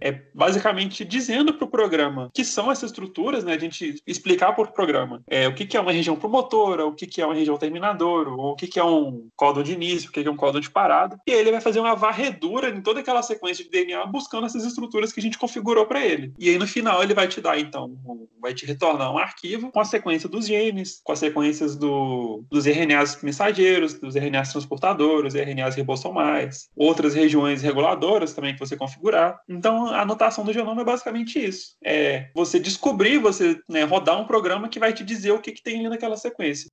é basicamente dizendo para o programa que são essas estruturas, né? A gente explicar para o programa é, o que, que é uma região promotora, o que, que é uma região terminadora, ou o que, que é um códon de início, o que, que é um códon de parada. E ele vai fazer uma varredura em toda aquela sequência de DNA buscando essas estruturas que a gente configurou para ele. E aí no final ele vai te dar, então, vai te retornar um arquivo com a sequência dos genes, com as sequências do, dos RNAs mensageiros, dos RNAs transportadores, RNAs ribossomais, outras regiões reguladoras também que você configurar. Então a anotação do genoma é basicamente isso. É você descobrir, você né, rodar um programa que vai te dizer o que, que tem ali naquela sequência.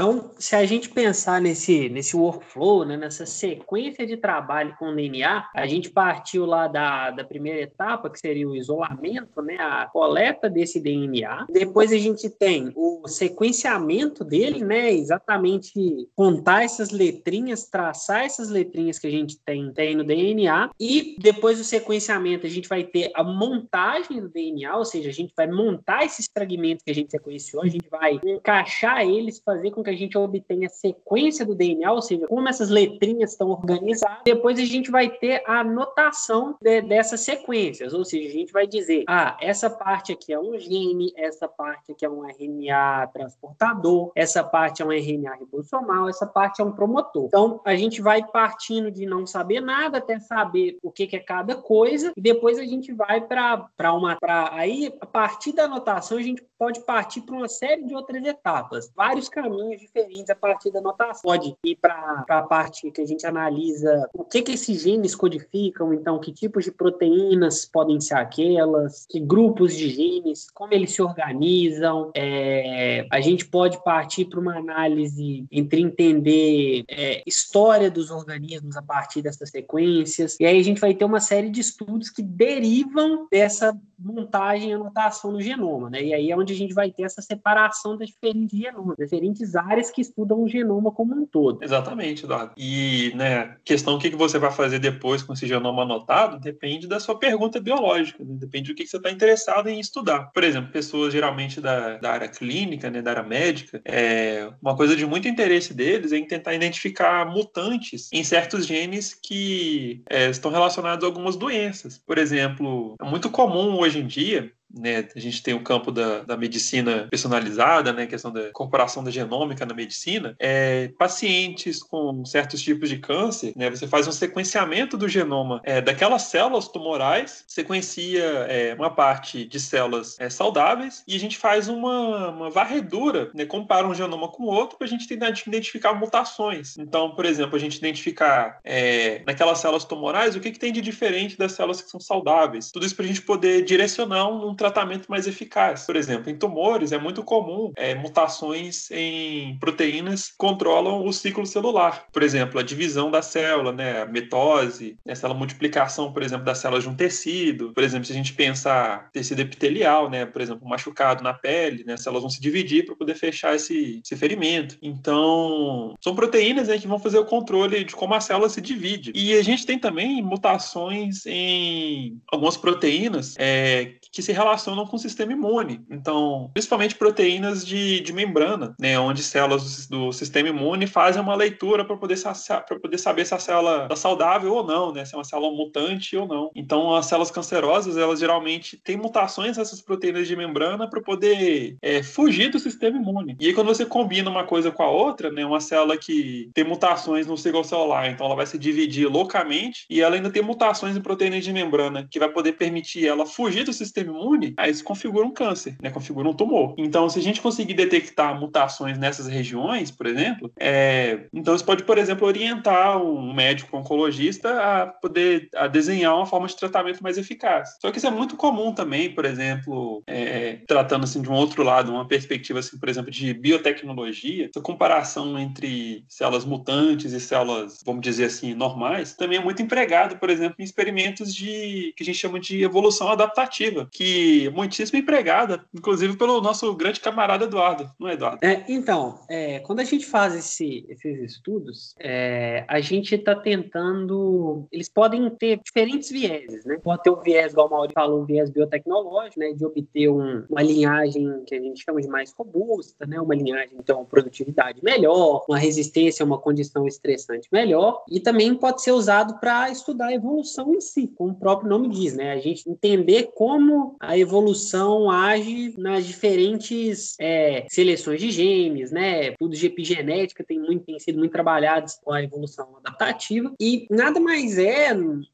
Então, se a gente pensar nesse, nesse workflow, né, nessa sequência de trabalho com o DNA, a gente partiu lá da, da primeira etapa, que seria o isolamento, né, a coleta desse DNA. Depois a gente tem o sequenciamento dele, né, exatamente contar essas letrinhas, traçar essas letrinhas que a gente tem, tem no DNA. E depois do sequenciamento, a gente vai ter a montagem do DNA, ou seja, a gente vai montar esses fragmentos que a gente sequenciou, a gente vai encaixar eles, fazer com que a gente obtenha a sequência do DNA, ou seja, como essas letrinhas estão organizadas. Depois a gente vai ter a anotação de, dessas sequências, ou seja, a gente vai dizer, ah, essa parte aqui é um gene, essa parte aqui é um RNA transportador, essa parte é um RNA ribossomal, essa parte é um promotor. Então, a gente vai partindo de não saber nada até saber o que, que é cada coisa, e depois a gente vai para uma. Pra, aí, a partir da anotação, a gente pode partir para uma série de outras etapas, vários caminhos diferentes a partir da notação. Pode ir para a parte que a gente analisa o que, que esses genes codificam, então, que tipos de proteínas podem ser aquelas, que grupos de genes, como eles se organizam. É, a gente pode partir para uma análise entre entender é, história dos organismos a partir dessas sequências, e aí a gente vai ter uma série de estudos que derivam dessa montagem e anotação no genoma, né? E aí é onde a gente vai ter essa separação das diferentes genomas, diferentes áreas que estudam o genoma como um todo. Exatamente, Eduardo. E, né, questão o que você vai fazer depois com esse genoma anotado depende da sua pergunta biológica, né? depende do que você está interessado em estudar. Por exemplo, pessoas geralmente da, da área clínica, né, da área médica, é, uma coisa de muito interesse deles é em tentar identificar mutantes em certos genes que é, estão relacionados a algumas doenças. Por exemplo, é muito comum hoje em dia né, a gente tem o campo da, da medicina personalizada, né, questão da incorporação da genômica na medicina, é, pacientes com certos tipos de câncer, né, você faz um sequenciamento do genoma é, daquelas células tumorais, sequencia é, uma parte de células é, saudáveis e a gente faz uma, uma varredura, né, compara um genoma com o outro para a gente tentar identificar mutações. Então, por exemplo, a gente identificar é, naquelas células tumorais o que, que tem de diferente das células que são saudáveis. Tudo isso para a gente poder direcionar um tratamento mais eficaz. Por exemplo, em tumores é muito comum é, mutações em proteínas que controlam o ciclo celular. Por exemplo, a divisão da célula, né, a mitose, essa multiplicação, por exemplo, das células de um tecido. Por exemplo, se a gente pensar tecido epitelial, né, por exemplo, machucado na pele, né, as células vão se dividir para poder fechar esse, esse ferimento. Então, são proteínas né, que vão fazer o controle de como a célula se divide. E a gente tem também mutações em algumas proteínas é, que se relacionam relacionam com o sistema imune. Então, principalmente proteínas de, de membrana, né, onde células do, sistema imune fazem uma leitura para poder, poder saber se a célula está saudável ou não, né, se é uma célula mutante ou não. Então, as células cancerosas, elas geralmente têm mutações nessas proteínas de membrana para poder é, fugir do sistema imune. E aí, quando você combina uma coisa com a outra, né, uma célula que tem mutações no ciclo celular, então ela vai se dividir loucamente e ela ainda tem mutações em proteínas de membrana que vai poder permitir ela fugir do sistema imune, aí isso configura um câncer, né, configura um tumor. Então, se a gente conseguir detectar mutações nessas regiões, por exemplo, é, então isso pode, por exemplo, orientar um médico oncologista a poder a desenhar uma forma de tratamento mais eficaz. Só que isso é muito comum também, por exemplo, é, tratando assim de um outro lado, uma perspectiva assim, por exemplo, de biotecnologia, essa comparação entre células mutantes e células, vamos dizer assim, normais, também é muito empregado, por exemplo, em experimentos de que a gente chama de evolução adaptativa, que muitíssimo empregada, inclusive pelo nosso grande camarada Eduardo, não é, Eduardo? É, então, é, quando a gente faz esse, esses estudos, é, a gente está tentando. Eles podem ter diferentes vieses, né? Pode ter um viés, igual o Mauri falou, um viés biotecnológico, né? De obter um, uma linhagem que a gente chama de mais robusta, né? Uma linhagem, então, produtividade melhor, uma resistência a uma condição estressante melhor, e também pode ser usado para estudar a evolução em si, como o próprio nome diz, né? A gente entender como a evolução age nas diferentes é, seleções de genes, né? Tudo de epigenética tem, muito, tem sido muito trabalhado com a evolução adaptativa, e nada mais é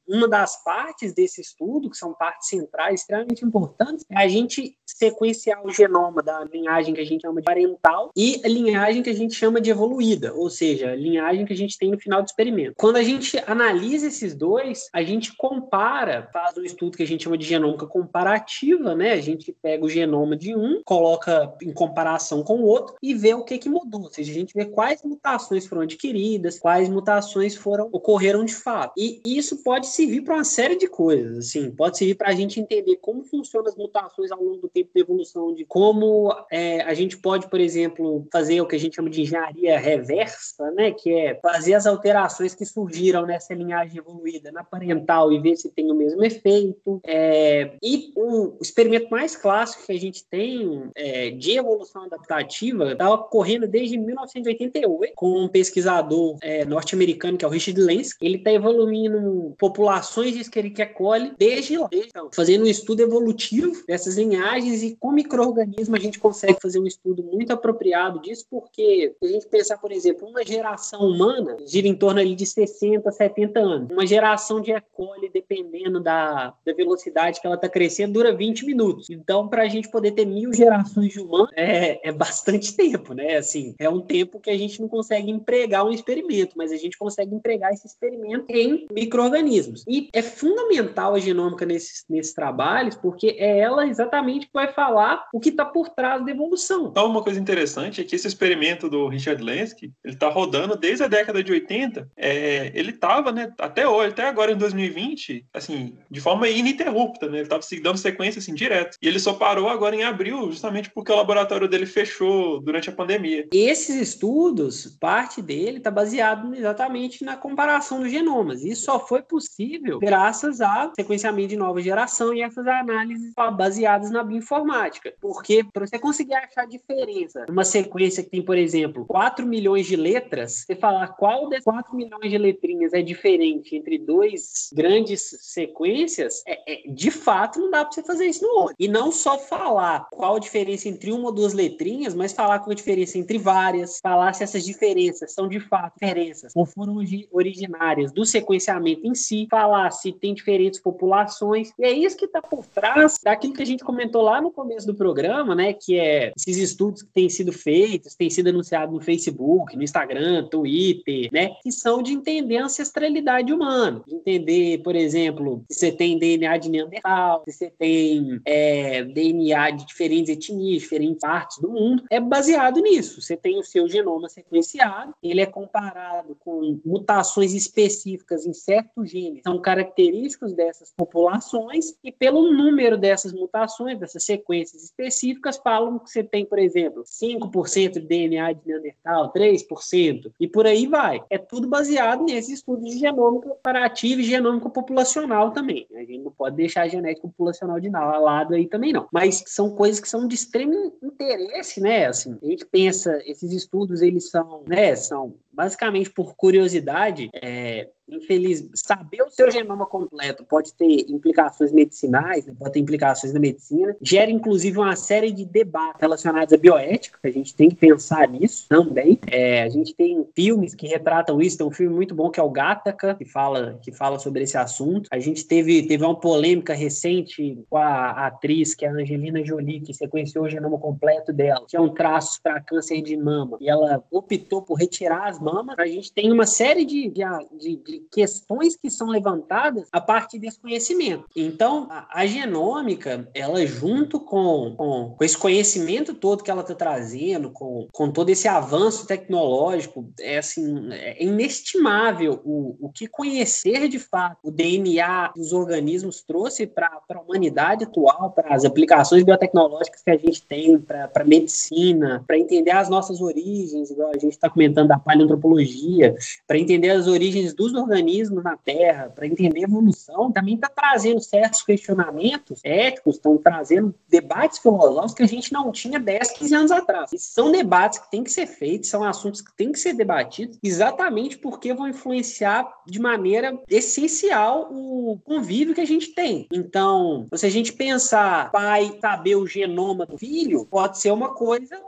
uma das partes desse estudo, que são partes centrais extremamente importantes, é a gente sequenciar o genoma da linhagem que a gente chama de parental e a linhagem que a gente chama de evoluída, ou seja, a linhagem que a gente tem no final do experimento. Quando a gente analisa esses dois, a gente compara, faz um estudo que a gente chama de genômica comparativa, né? A gente pega o genoma de um, coloca em comparação com o outro e vê o que que mudou, ou seja, a gente vê quais mutações foram adquiridas, quais mutações foram ocorreram de fato. E isso pode servir para uma série de coisas, assim, pode servir para a gente entender como funcionam as mutações ao longo do tempo de evolução, de como é, a gente pode, por exemplo, fazer o que a gente chama de engenharia reversa, né, que é fazer as alterações que surgiram nessa linhagem evoluída na parental e ver se tem o mesmo efeito. É, e o experimento mais clássico que a gente tem é, de evolução adaptativa está ocorrendo desde 1988 com um pesquisador é, norte-americano que é o Richard Lenz. Ele está evoluindo populações de Escherichia coli desde lá, então, fazendo um estudo evolutivo dessas linhagens e com microorganismo a gente consegue fazer um estudo muito apropriado disso, porque se a gente pensar, por exemplo, uma geração humana gira em torno ali de 60, 70 anos. Uma geração de E. coli, dependendo da, da velocidade que ela está crescendo, dura 20 minutos. Então, para a gente poder ter mil gerações de humanos, é, é bastante tempo, né? Assim, é um tempo que a gente não consegue empregar um experimento, mas a gente consegue empregar esse experimento em micro-organismos. E é fundamental a genômica nesses, nesses trabalhos, porque é ela exatamente que vai falar o que está por trás da evolução. Então, uma coisa interessante é que esse experimento do Richard Lenski, ele está rodando desde a década de 80. É, ele estava, né, até hoje, até agora em 2020, assim, de forma ininterrupta, né? Ele estava dando sequência assim direto. E ele só parou agora em abril, justamente porque o laboratório dele fechou durante a pandemia. Esses estudos, parte dele está baseado exatamente na comparação dos genomas. Isso só foi possível graças a sequenciamento de nova geração e essas análises baseadas na bioinformática. Porque para você conseguir achar diferença numa sequência que tem, por exemplo, 4 milhões de letras, você falar qual das 4 milhões de letrinhas é diferente entre dois grandes sequências, é, é de fato não dá para você fazer isso no olho. E não só falar qual a diferença entre uma ou duas letrinhas, mas falar qual a diferença entre várias, falar se essas diferenças são de fato diferenças ou foram originárias do sequenciamento em si, falar se tem diferentes populações. E é isso que está por trás daquilo que a gente comentou lá no começo do programa, né? Que é esses estudos que têm sido feitos, têm sido anunciados no Facebook, no Instagram, Twitter, né? Que são de entender a ancestralidade humana, de entender, por exemplo, se você tem DNA de Neandertal, se você tem é, DNA de diferentes etnias, diferentes partes do mundo, é baseado nisso. Você tem o seu genoma sequenciado, ele é comparado com mutações específicas em certos genes, são característicos dessas populações, e pelo número dessas mutações, dessas sequências específicas, falam que você tem, por exemplo, 5% de DNA de Neandertal, 3%, e por aí vai. É tudo baseado nesses estudos de genômica comparativa e genômica populacional também. A gente não pode deixar a genética populacional de falado aí também não. Mas são coisas que são de extremo interesse, né? Assim, a gente pensa, esses estudos, eles são, né, são basicamente por curiosidade, é, infeliz, saber o seu genoma completo pode ter implicações medicinais, né, pode ter implicações na medicina, gera inclusive uma série de debates relacionados à bioética, a gente tem que pensar nisso também. É, a gente tem filmes que retratam isso, tem um filme muito bom que é o Gataca, que fala, que fala sobre esse assunto. A gente teve, teve uma polêmica recente com a, a atriz, que é a Angelina Jolie, que sequenciou o genoma completo dela, que é um traço para câncer de mama, e ela optou por retirar as A gente tem uma série de, de, de questões que são levantadas a partir desse conhecimento. Então, a, a genômica, ela junto com, com, com, esse conhecimento todo que ela está trazendo, com, com todo esse avanço tecnológico, é assim, é inestimável o, o que conhecer de fato o DNA dos organismos trouxe para a humanidade atual, para as aplicações biotecnológicas que a gente tem, para a medicina, para entender as nossas origens, igual a gente está comentando da paleoantropologia, para entender as origens dos organismos na Terra, para entender a evolução, também está trazendo certos questionamentos éticos, estão trazendo debates filosóficos que a gente não tinha 10, 15 anos atrás. E são debates que têm que ser feitos, são assuntos que têm que ser debatidos, exatamente porque vão influenciar de maneira essencial o convívio que a gente tem. Então, se a gente pensar pai saber o genoma do filho, pode ser uma coisa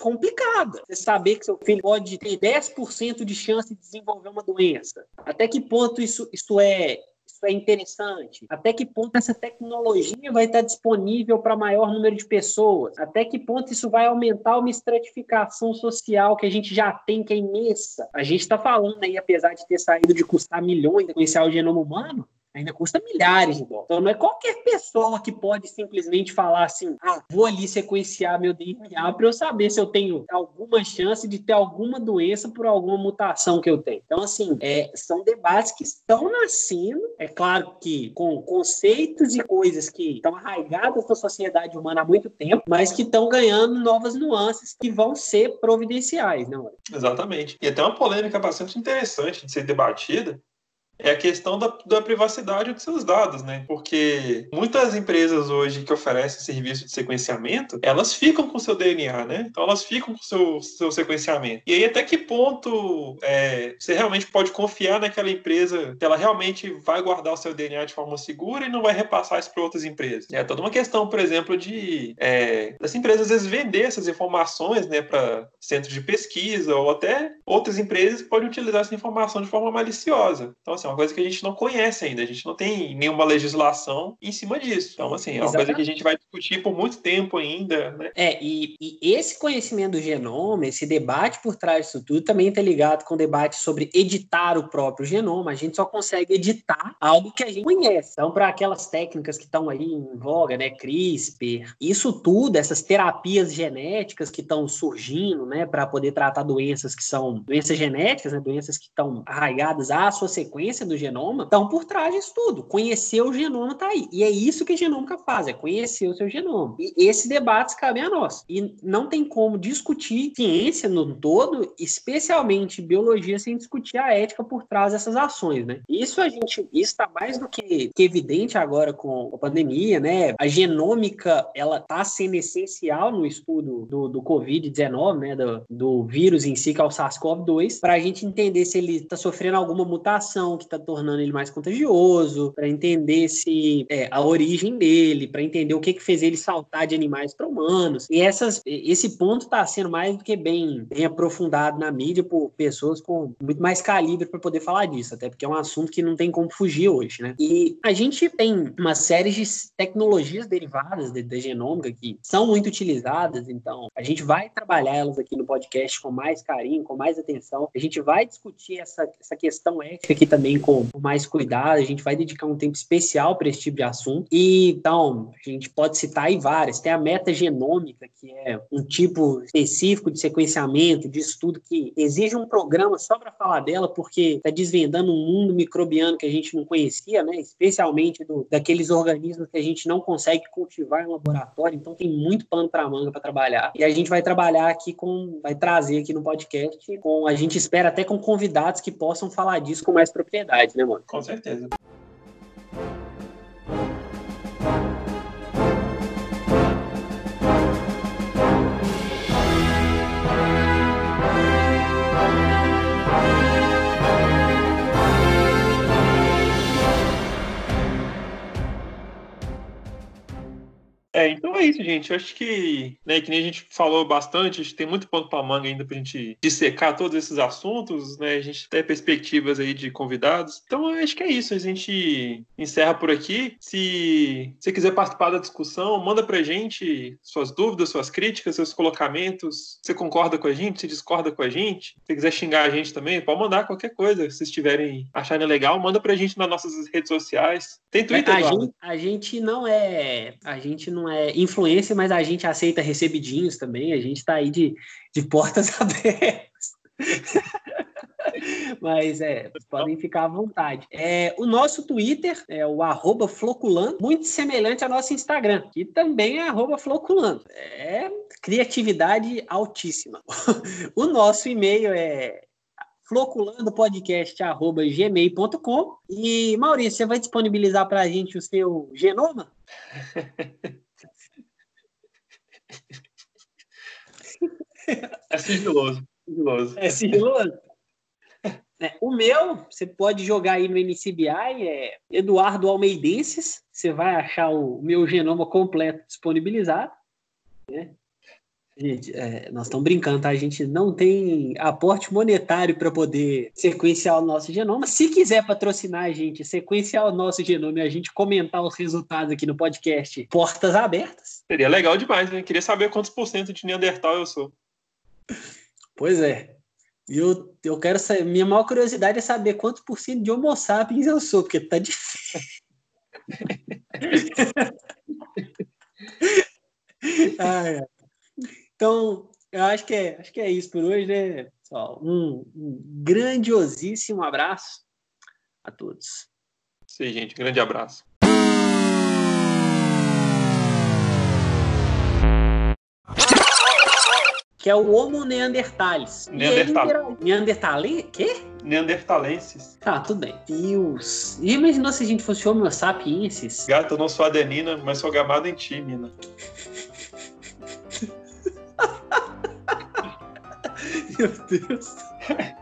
complicada. Você saber que seu filho pode ter 10% de chance de desenvolver uma doença. Até que ponto isso, isso é isso é interessante? Até que ponto essa tecnologia vai estar disponível para maior número de pessoas? Até que ponto isso vai aumentar uma estratificação social que a gente já tem, que é imensa? A gente está falando aí, apesar de ter saído de custar milhões conhecer o genoma humano, ainda custa milhares de dólares. Então não é qualquer pessoa que pode simplesmente falar assim: ah, vou ali sequenciar meu DNA para eu saber se eu tenho alguma chance de ter alguma doença por alguma mutação que eu tenho. Então, assim, é, são debates que estão nascendo. É claro que com conceitos e coisas que estão arraigadas na sociedade humana há muito tempo, mas que estão ganhando novas nuances que vão ser providenciais, não é? Exatamente. E até uma polêmica bastante interessante de ser debatida, é a questão da, da privacidade dos seus dados, né? Porque muitas empresas hoje que oferecem serviço de sequenciamento, elas ficam com seu DNA, né? Então elas ficam com seu, seu sequenciamento. E aí até que ponto é, você realmente pode confiar naquela empresa que ela realmente vai guardar o seu DNA de forma segura e não vai repassar isso para outras empresas? É toda uma questão, por exemplo, de é, das empresas às vezes vender essas informações, né, para centros de pesquisa ou até outras empresas podem utilizar essa informação de forma maliciosa. Então assim, uma coisa que a gente não conhece ainda, a gente não tem nenhuma legislação em cima disso. Então, assim, é uma Exatamente. coisa que a gente vai discutir por muito tempo ainda, né? É, e, e esse conhecimento do genoma, esse debate por trás disso tudo, também está ligado com o debate sobre editar o próprio genoma. A gente só consegue editar algo que a gente conhece. Então, para aquelas técnicas que estão aí em voga, né, CRISPR, isso tudo, essas terapias genéticas que estão surgindo, né, para poder tratar doenças que são doenças genéticas, né, doenças que estão arraigadas à sua sequência do genoma estão por trás disso tudo. Conhecer o genoma está aí. E é isso que a genômica faz, é conhecer o seu genoma. E esse debate cabe a nós. E não tem como discutir ciência no todo, especialmente biologia, sem discutir a ética por trás dessas ações, né? Isso a gente está mais do que, que, evidente agora com a pandemia, né? A genômica ela está sendo essencial no estudo do, do Covid-19, né? Do, do vírus em si, que é o SARS-CoV-2, para a gente entender se ele está sofrendo alguma mutação que está tornando ele mais contagioso, para entender se é, a origem dele, para entender o que, que fez ele saltar de animais para humanos. E essas, esse ponto está sendo mais do que bem, bem aprofundado na mídia por pessoas com muito mais calibre para poder falar disso, até porque é um assunto que não tem como fugir hoje, né? E a gente tem uma série de tecnologias derivadas da de, genômica que são muito utilizadas, então a gente vai trabalhar elas aqui no podcast com mais carinho, com mais atenção. A gente vai discutir essa, essa questão ética aqui também com mais cuidado, a gente vai dedicar um tempo especial para esse tipo de assunto. E então, a gente pode citar aí várias. Tem a metagenômica, que é um tipo específico de sequenciamento, de estudo que exige um programa só para falar dela, porque está desvendando um mundo microbiano que a gente não conhecia, né? Especialmente do, daqueles organismos que a gente não consegue cultivar em laboratório. Então, tem muito pano para manga para trabalhar. E a gente vai trabalhar aqui com, vai trazer aqui no podcast, com a gente espera até com convidados que possam falar disso com mais propriedade né, mano? Com certeza. É, então é isso, gente. Eu acho que, né, que nem a gente falou bastante, a gente tem muito ponto para manga ainda para a gente dissecar todos esses assuntos, né? A gente tem perspectivas aí de convidados. Então eu acho que é isso. A gente encerra por aqui. Se você quiser participar da discussão, manda pra gente suas dúvidas, suas críticas, seus colocamentos. Você concorda com a gente? Se discorda com a gente? Se quiser xingar a gente também, pode mandar qualquer coisa. Se estiverem achando legal, manda pra gente nas nossas redes sociais. Tem Twitter, a gente, a gente não é. A gente não é influência, mas a gente aceita recebidinhos também. A gente está aí de, de portas abertas. Mas é, podem ficar à vontade. É, o nosso Twitter é o arroba Floculando, muito semelhante ao nosso Instagram, que também é arroba Floculando. É criatividade altíssima. o nosso e-mail é floculandopodcast.gmail.com E, Maurício, você vai disponibilizar para a gente o seu genoma? É sigiloso. sigiloso. É sigiloso? É, o meu, você pode jogar aí no NCBI, é Eduardo Almeidenses. Você vai achar o meu genoma completo disponibilizado. Né? Gente, é, nós estamos brincando, tá? A gente não tem aporte monetário para poder sequenciar o nosso genoma. Se quiser patrocinar a gente, sequenciar o nosso genoma e a gente comentar os resultados aqui no podcast, portas abertas. Seria legal demais, né? Queria saber quantos por cento de Neandertal eu sou. Pois é. Eu, eu quero saber. Minha maior curiosidade é saber quantos por cento de Homo sapiens eu sou, porque tá difícil. ah. Então, eu acho que é, acho que é isso por hoje, né? Pessoal, um, um grandiosíssimo abraço a todos. Sim, gente, grande abraço. Que é o Homo neanderthalis. Neandertal. Neandertalen? Quê? Neandertalenses. Tá, tudo bem. Deus. E imaginou se a gente fosse Homo sapiensis? Gato, eu não sou adenina, mas sou gamado em ti, mina. Meu Deus.